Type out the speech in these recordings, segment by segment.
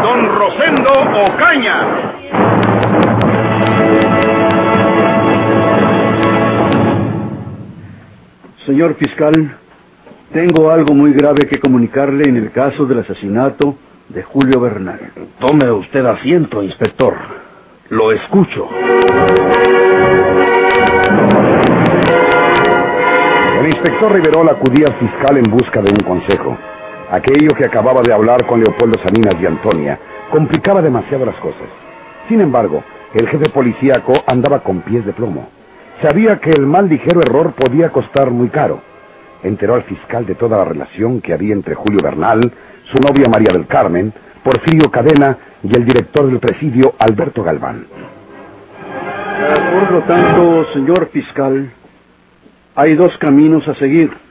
Don Rosendo Ocaña. Señor fiscal, tengo algo muy grave que comunicarle en el caso del asesinato de Julio Bernal. Tome usted asiento, inspector. Lo escucho. El inspector Riverol acudía al fiscal en busca de un consejo. Aquello que acababa de hablar con Leopoldo Salinas y Antonia complicaba demasiado las cosas. Sin embargo, el jefe policíaco andaba con pies de plomo. Sabía que el mal ligero error podía costar muy caro. Enteró al fiscal de toda la relación que había entre Julio Bernal, su novia María del Carmen, Porfirio Cadena y el director del presidio Alberto Galván. Por lo tanto, señor fiscal, hay dos caminos a seguir.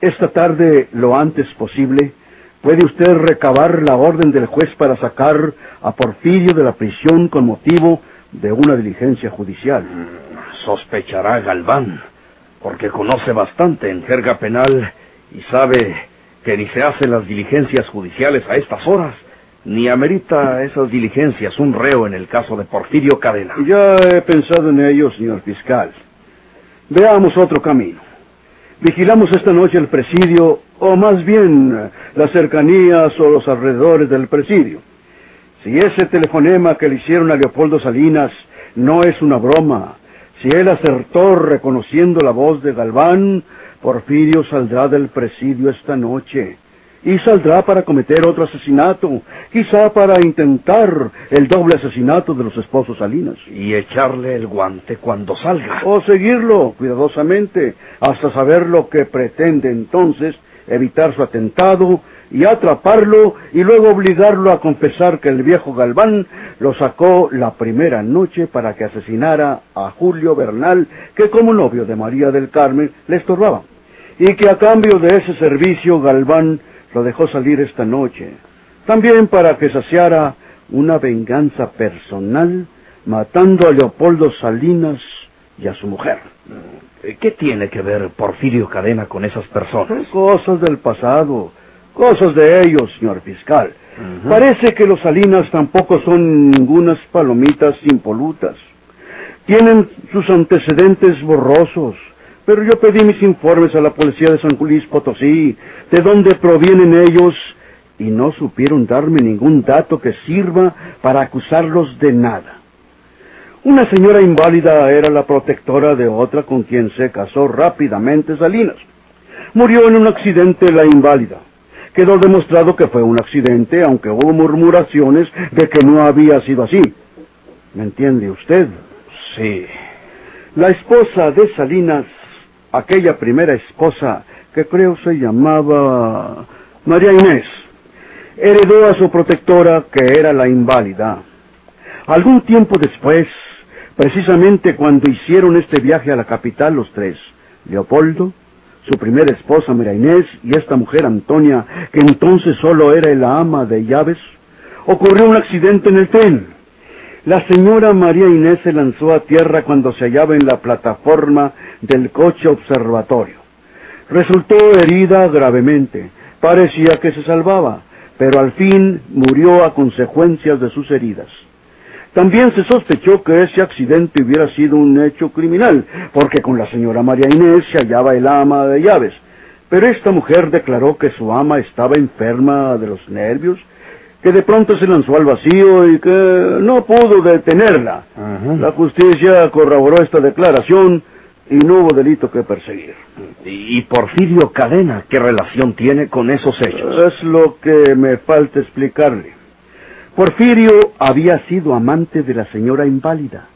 Esta tarde, lo antes posible, puede usted recabar la orden del juez para sacar a Porfirio de la prisión con motivo de una diligencia judicial. Sospechará Galván, porque conoce bastante en jerga penal y sabe que ni se hacen las diligencias judiciales a estas horas, ni amerita esas diligencias un reo en el caso de Porfirio Cadena. Ya he pensado en ello, señor fiscal. Veamos otro camino. Vigilamos esta noche el presidio, o más bien las cercanías o los alrededores del presidio. Si ese telefonema que le hicieron a Leopoldo Salinas no es una broma, si él acertó reconociendo la voz de Galván, Porfirio saldrá del presidio esta noche. Y saldrá para cometer otro asesinato, quizá para intentar el doble asesinato de los esposos Salinas. Y echarle el guante cuando salga. O seguirlo cuidadosamente hasta saber lo que pretende entonces, evitar su atentado y atraparlo y luego obligarlo a confesar que el viejo Galván lo sacó la primera noche para que asesinara a Julio Bernal, que como novio de María del Carmen le estorbaba, y que a cambio de ese servicio Galván lo dejó salir esta noche, también para que saciara una venganza personal matando a Leopoldo Salinas y a su mujer. ¿Qué tiene que ver Porfirio Cadena con esas personas? Cosas del pasado, cosas de ellos, señor fiscal. Parece que los Salinas tampoco son ningunas palomitas impolutas. Tienen sus antecedentes borrosos. Pero yo pedí mis informes a la policía de San Luis Potosí, de dónde provienen ellos, y no supieron darme ningún dato que sirva para acusarlos de nada. Una señora inválida era la protectora de otra con quien se casó rápidamente Salinas. Murió en un accidente la inválida. Quedó demostrado que fue un accidente, aunque hubo murmuraciones de que no había sido así. ¿Me entiende usted? Sí. La esposa de Salinas, aquella primera esposa que creo se llamaba María Inés, heredó a su protectora que era la inválida. Algún tiempo después, precisamente cuando hicieron este viaje a la capital los tres, Leopoldo, su primera esposa María Inés y esta mujer Antonia, que entonces solo era la ama de llaves, ocurrió un accidente en el tren. La señora María Inés se lanzó a tierra cuando se hallaba en la plataforma del coche observatorio. Resultó herida gravemente. Parecía que se salvaba, pero al fin murió a consecuencias de sus heridas. También se sospechó que ese accidente hubiera sido un hecho criminal, porque con la señora María Inés se hallaba el ama de llaves. Pero esta mujer declaró que su ama estaba enferma de los nervios, que de pronto se lanzó al vacío y que no pudo detenerla. La justicia corroboró esta declaración y no hubo delito que perseguir. ¿Y Porfirio Cadena qué relación tiene con esos hechos? Es lo que me falta explicarle. Porfirio había sido amante de la señora inválida.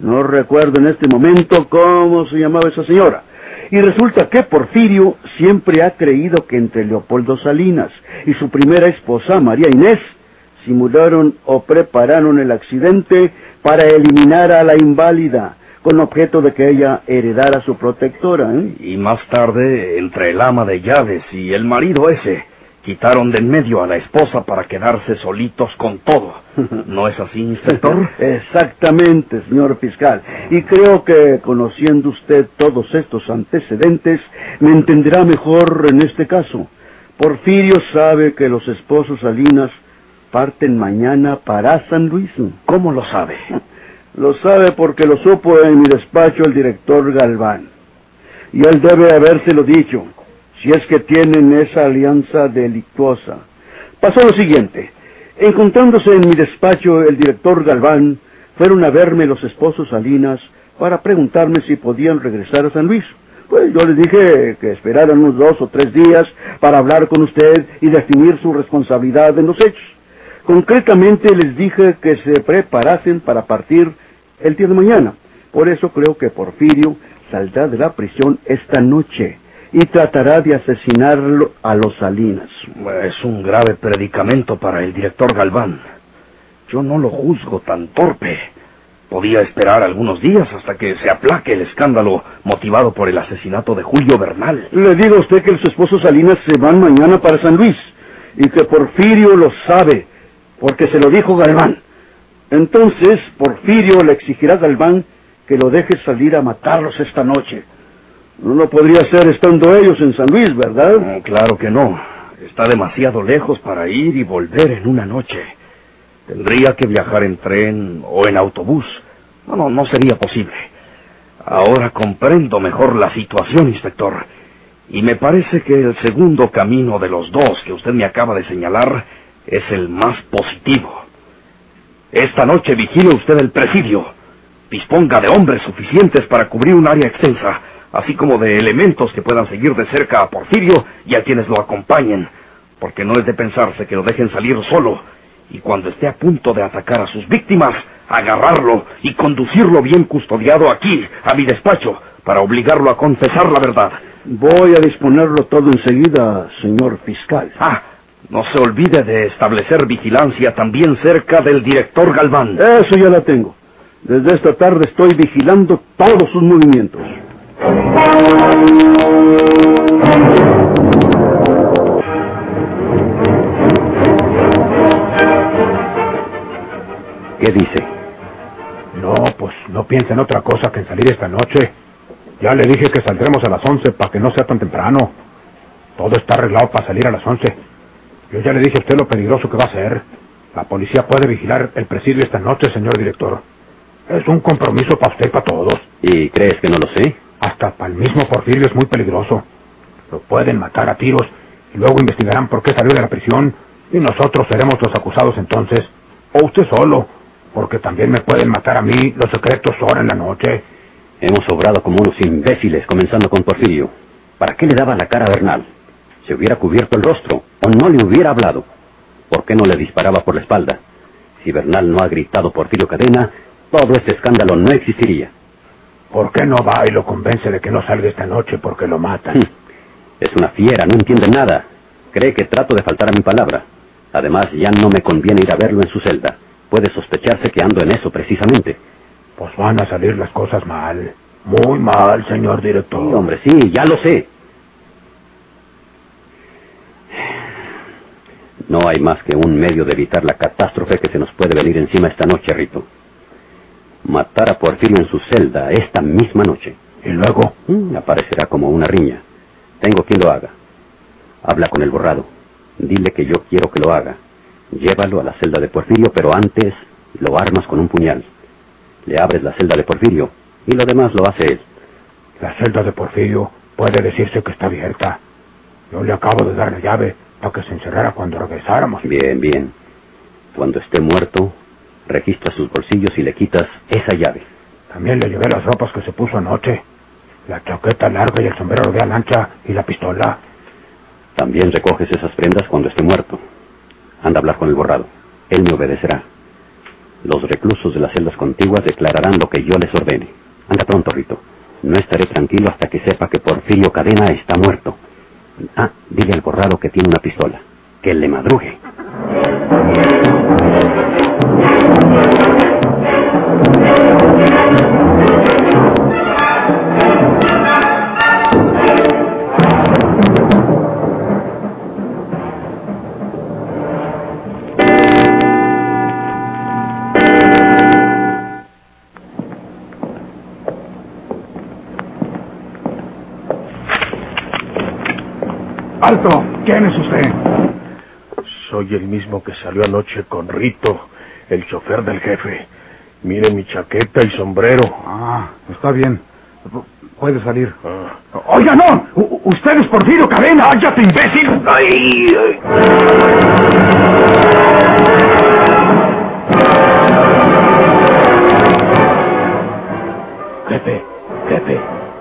No recuerdo en este momento cómo se llamaba esa señora. Y resulta que Porfirio siempre ha creído que entre Leopoldo Salinas y su primera esposa, María Inés, simularon o prepararon el accidente para eliminar a la inválida, con objeto de que ella heredara su protectora. ¿eh? Y más tarde, entre el ama de llaves y el marido ese, quitaron de en medio a la esposa para quedarse solitos con todo. ¿No es así, inspector? Exactamente, señor fiscal. Y creo que, conociendo usted todos estos antecedentes, me entenderá mejor en este caso. Porfirio sabe que los esposos Salinas parten mañana para San Luis. ¿Cómo lo sabe? Lo sabe porque lo supo en mi despacho el director Galván. Y él debe habérselo dicho, si es que tienen esa alianza delictuosa. Pasó lo siguiente. Encontrándose en mi despacho el director Galván, fueron a verme los esposos Salinas para preguntarme si podían regresar a San Luis. Pues yo les dije que esperaran unos dos o tres días para hablar con usted y definir su responsabilidad en los hechos. Concretamente les dije que se preparasen para partir el día de mañana. Por eso creo que Porfirio saldrá de la prisión esta noche y tratará de asesinarlo a los Salinas. Es un grave predicamento para el director Galván. Yo no lo juzgo tan torpe. Podía esperar algunos días hasta que se aplaque el escándalo motivado por el asesinato de Julio Bernal. Le digo a usted que los esposos Salinas se van mañana para San Luis y que Porfirio lo sabe, porque se lo dijo Galván. Entonces Porfirio le exigirá a Galván que lo deje salir a matarlos esta noche. No lo podría hacer estando ellos en San Luis, ¿verdad? claro que no. Está demasiado lejos para ir y volver en una noche. Tendría que viajar en tren o en autobús. No, no, no sería posible. Ahora comprendo mejor la situación, inspector. Y me parece que el segundo camino de los dos que usted me acaba de señalar es el más positivo. Esta noche vigile usted el presidio. Disponga de hombres suficientes para cubrir un área extensa, así como de elementos que puedan seguir de cerca a Porfirio y a quienes lo acompañen, porque no es de pensarse que lo dejen salir solo y cuando esté a punto de atacar a sus víctimas, agarrarlo y conducirlo bien custodiado aquí, a mi despacho, para obligarlo a confesar la verdad. Voy a disponerlo todo enseguida, señor fiscal. Ah, no se olvide de establecer vigilancia también cerca del director Galván. Eso ya la tengo. Desde esta tarde estoy vigilando todos sus movimientos. ¿Qué dice? No, pues no piensa en otra cosa que en salir esta noche. Ya le dije que saldremos a las once para que no sea tan temprano. Todo está arreglado para salir a las once. Yo ya le dije a usted lo peligroso que va a ser. La policía puede vigilar el presidio esta noche, señor director. Es un compromiso para usted y para todos. ¿Y crees que no lo sé? Hasta para el mismo Porfirio es muy peligroso. Lo pueden matar a tiros y luego investigarán por qué salió de la prisión y nosotros seremos los acusados entonces. O usted solo, porque también me pueden matar a mí los secretos ahora en la noche. Hemos obrado como unos imbéciles, comenzando con Porfirio. ¿Para qué le daba la cara a Bernal? Se hubiera cubierto el rostro o no le hubiera hablado. ¿Por qué no le disparaba por la espalda? Si Bernal no ha gritado Porfirio Cadena, todo este escándalo no existiría. ¿Por qué no va y lo convence de que no salga esta noche porque lo matan? Es una fiera, no entiende nada. Cree que trato de faltar a mi palabra. Además, ya no me conviene ir a verlo en su celda. Puede sospecharse que ando en eso precisamente. Pues van a salir las cosas mal. Muy mal, señor director. Sí, hombre, sí, ya lo sé. No hay más que un medio de evitar la catástrofe que se nos puede venir encima esta noche, Rito. Matar a Porfirio en su celda esta misma noche. ¿Y luego? Mm, aparecerá como una riña. Tengo quien lo haga. Habla con el borrado. Dile que yo quiero que lo haga. Llévalo a la celda de Porfirio, pero antes lo armas con un puñal. Le abres la celda de Porfirio y lo demás lo hace él. La celda de Porfirio puede decirse que está abierta. Yo le acabo de dar la llave para que se encerrara cuando regresáramos. Bien, bien. Cuando esté muerto, registras sus bolsillos y le quitas esa llave. También le llevé las ropas que se puso anoche. La chaqueta larga y el sombrero de ancha y la pistola. También recoges esas prendas cuando esté muerto. Anda a hablar con el borrado. Él me obedecerá. Los reclusos de las celdas contiguas declararán lo que yo les ordene. Anda pronto, Rito. No estaré tranquilo hasta que sepa que Porfirio Cadena está muerto. Ah, dile al borrado que tiene una pistola. Que le madrugue. Es usted? Soy el mismo que salió anoche con Rito, el chofer del jefe. Mire mi chaqueta y sombrero. Ah, está bien. Pu- Puede salir. Ah. ¡Oiga, no! U- ¡Usted es Porfirio Cadena! ¡Cállate, imbécil! ¡Ay! ay. Jefe, jefe,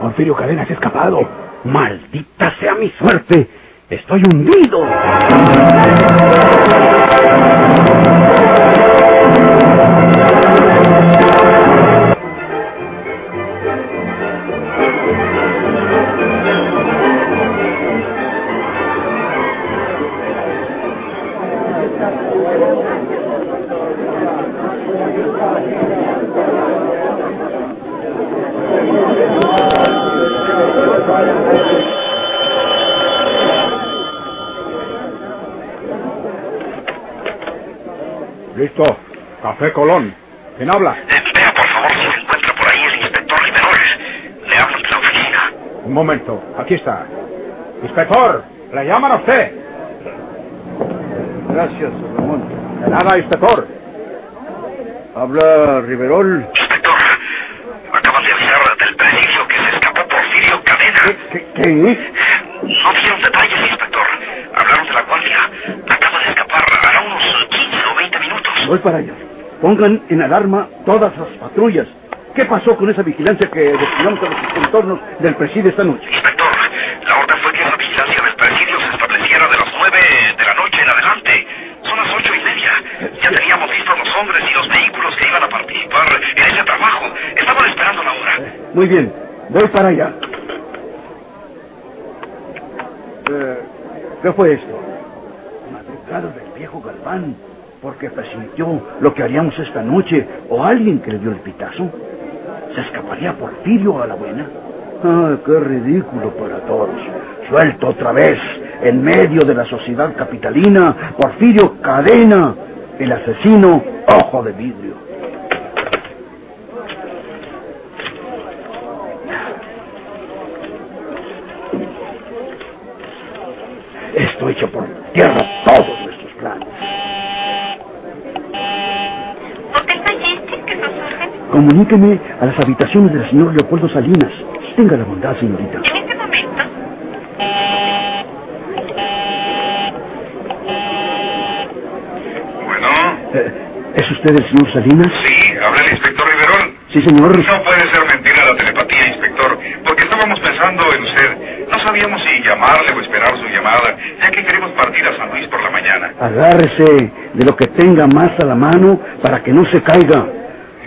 Porfirio Cadena se ha escapado. ¡Maldita sea mi suerte! ¡Estoy hundido! Listo. Café Colón. ¿Quién habla? Vea, por favor, si se encuentra por ahí el inspector Riverol. Le hablo de la oficina. Un momento. Aquí está. Inspector, le llaman a usted. Gracias, Ramón. De nada, inspector. Habla Riverol. Inspector, acaban de avisar del presidio que se escapó Porfirio Cadena. ¿Qué? qué? No dieron detalles, inspector. Hablaron de la guardia. Voy para allá. Pongan en alarma todas las patrullas. ¿Qué pasó con esa vigilancia que destinamos a los contornos del presidio esta noche? Inspector, la orden fue que la vigilancia del presidio se estableciera de las 9 de la noche en adelante. Son las ocho y media. Ya teníamos listos los hombres y los vehículos que iban a participar en ese trabajo. Estaban esperando la hora. Muy bien, voy para allá. Eh, ¿Qué fue esto? Madrugada del viejo Galván, porque presintió lo que haríamos esta noche, o alguien que le dio el pitazo. ¿Se escaparía Porfirio a la buena? Ah, qué ridículo para todos. Suelto otra vez, en medio de la sociedad capitalina, Porfirio Cadena, el asesino ojo de vidrio. Esto echa por tierra todos nuestros planes. ¿Por qué falleciste? ¿Qué sos orden? Comuníqueme a las habitaciones del señor Leopoldo Salinas. Tenga la bondad, señorita. En este momento. Bueno, Eh, ¿Es usted el señor Salinas? sí, habla el inspector Riverol. Sí, señor. No puede ser mentira la telepatía, inspector, porque estábamos pensando en usted. No sabíamos si llamarle o esperar su llamada, ya que queremos partir a San Luis por la mañana. Agárrese de lo que tenga más a la mano para que no se caiga.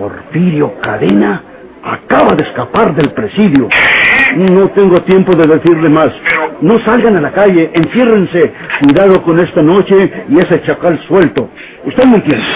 Porfirio Cadena acaba de escapar del presidio. No tengo tiempo de decirle más. No salgan a la calle, enciérrense. Cuidado con esta noche y ese chacal suelto. ¿Usted me entiende?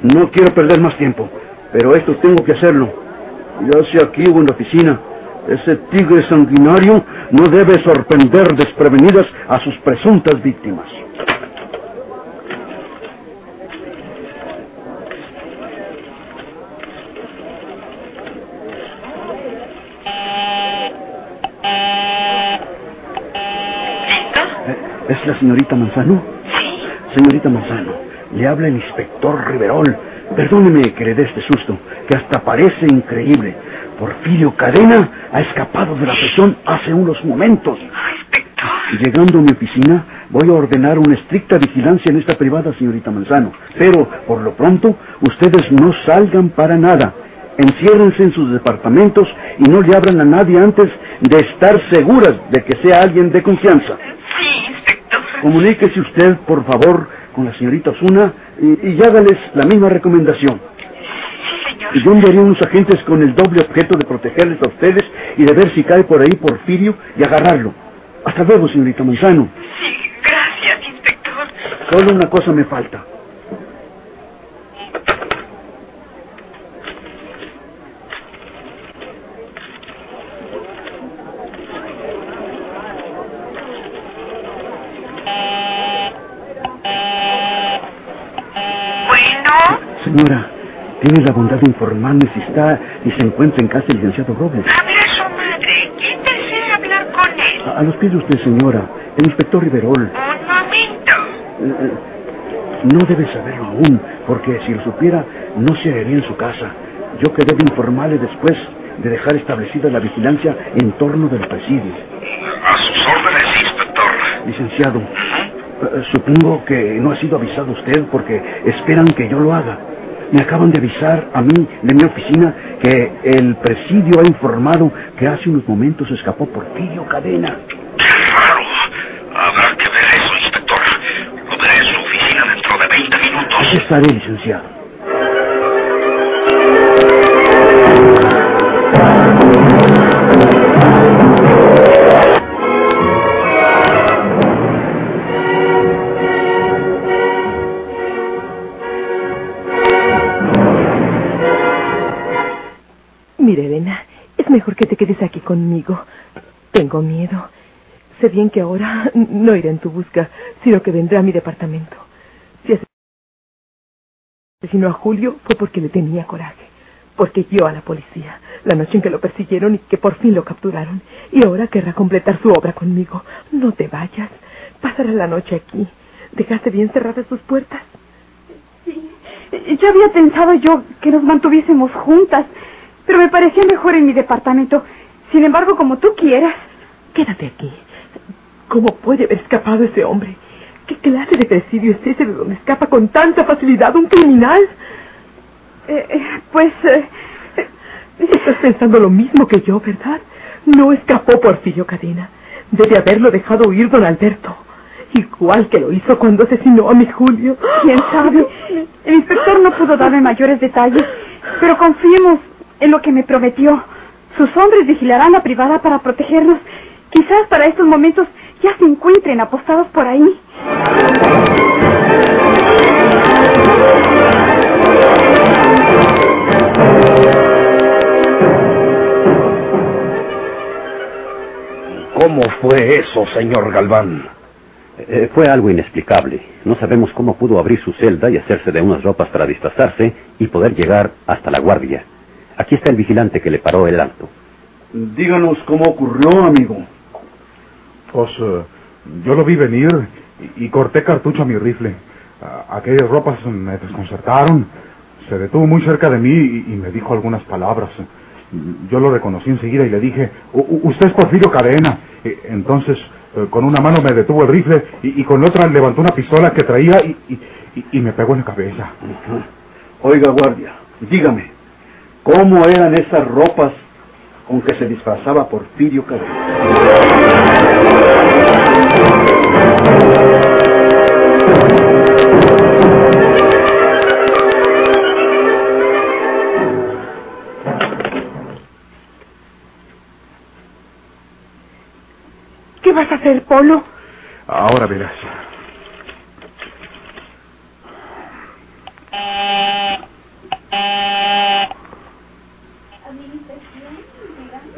No quiero perder más tiempo, pero esto tengo que hacerlo. Ya sea aquí o en la oficina, ese tigre sanguinario no debe sorprender desprevenidas a sus presuntas víctimas. ¿Listo? Eh, ¿Es la señorita Manzano? Sí. Señorita Manzano, le habla el inspector Riverol. Perdóneme que le dé este susto, que hasta parece increíble. Porfirio Cadena ha escapado de la prisión hace unos momentos. Llegando a mi oficina, voy a ordenar una estricta vigilancia en esta privada, señorita Manzano. Pero, por lo pronto, ustedes no salgan para nada. Enciérrense en sus departamentos y no le abran a nadie antes de estar seguras de que sea alguien de confianza. Comuníquese usted, por favor, con la señorita Osuna y, y hágales la misma recomendación. Sí, señor. Y yo enviaré unos agentes con el doble objeto de protegerles a ustedes y de ver si cae por ahí Porfirio y agarrarlo. Hasta luego, señorita Manzano. Sí, gracias, inspector. Solo una cosa me falta. Señora, tiene la bondad de informarme si está y se encuentra en casa el licenciado Robles. habla su madre. ¿Quién desea hablar A, a los pies de usted, señora. El inspector Riverol. Un momento. Eh, eh, no debe saberlo aún, porque si lo supiera, no se haría en su casa. Yo quedé de informarle después de dejar establecida la vigilancia en torno del presidio. A sus órdenes, inspector. Licenciado, eh, supongo que no ha sido avisado usted porque esperan que yo lo haga. Me acaban de avisar a mí de mi oficina que el presidio ha informado que hace unos momentos escapó Porfirio Cadena. Qué raro. Habrá que ver eso, inspector. Lo veré en su oficina dentro de 20 Aquí minutos. estaré, licenciado. Mejor que te quedes aquí conmigo. Tengo miedo. Sé bien que ahora no iré en tu busca, sino que vendrá a mi departamento. Si asesinó a Julio fue porque le tenía coraje. Porque yo a la policía, la noche en que lo persiguieron y que por fin lo capturaron. Y ahora querrá completar su obra conmigo. No te vayas. Pasará la noche aquí. ¿Dejaste bien cerradas tus puertas? Ya había pensado yo que nos mantuviésemos juntas, pero me parecía mejor en mi departamento. Sin embargo, como tú quieras. Quédate aquí. ¿Cómo puede haber escapado ese hombre? ¿Qué clase de presidio es ese de donde escapa con tanta facilidad un criminal? Eh, eh, pues... eh, Estás pensando lo mismo que yo, ¿verdad? No escapó Porfirio Cadena. Debe haberlo dejado huir don Alberto. Igual que lo hizo cuando asesinó a mi Julio. ¿Quién sabe? El inspector no pudo darme mayores detalles, pero confiemos en lo que me prometió. Sus hombres vigilarán la privada para protegernos. Quizás para estos momentos ya se encuentren apostados por ahí. ¿Cómo fue eso, señor Galván? Eh, fue algo inexplicable. No sabemos cómo pudo abrir su celda y hacerse de unas ropas para disfrazarse y poder llegar hasta la guardia. Aquí está el vigilante que le paró el alto. Díganos cómo ocurrió, amigo. Pues eh, yo lo vi venir y, y corté cartucho a mi rifle. Aquellas ropas me desconcertaron. Se detuvo muy cerca de mí y, y me dijo algunas palabras. Yo lo reconocí enseguida y le dije, "U- u- usted es Porfirio Cadena. Eh, Entonces, eh, con una mano me detuvo el rifle y, y con otra levantó una pistola que traía y, y- y- y me pegó en la cabeza. Oiga, guardia, dígame, ¿cómo eran esas ropas con que se disfrazaba Porfirio Cadena? ¿Qué vas a hacer, Polo? Ahora verás.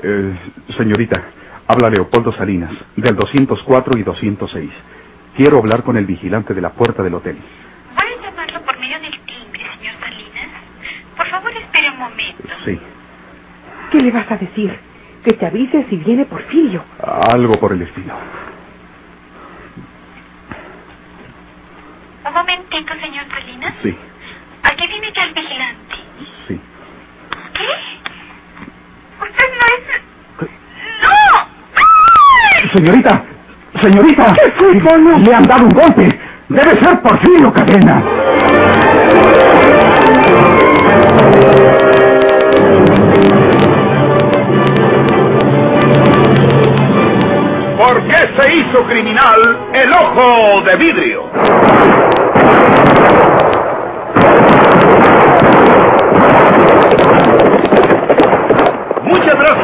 Eh, señorita, habla Leopoldo Salinas, del 204 y 206. Quiero hablar con el vigilante de la puerta del hotel. ¿Voy a llamarlo por medio del timbre, señor Salinas? Por favor, espere un momento. Sí, ¿Qué le vas a decir? Que te avise si viene Porfirio. algo por el estilo. Un momentito, señor Salinas. Sí, Aquí viene ya el vigilante. sí. ¿Qué? Usted no es... ¡No! Señorita, señorita. Le han dado un golpe. Debe ser Porfirio Cadena. ¿Por qué se hizo criminal el ojo de vidrio?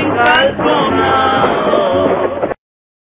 los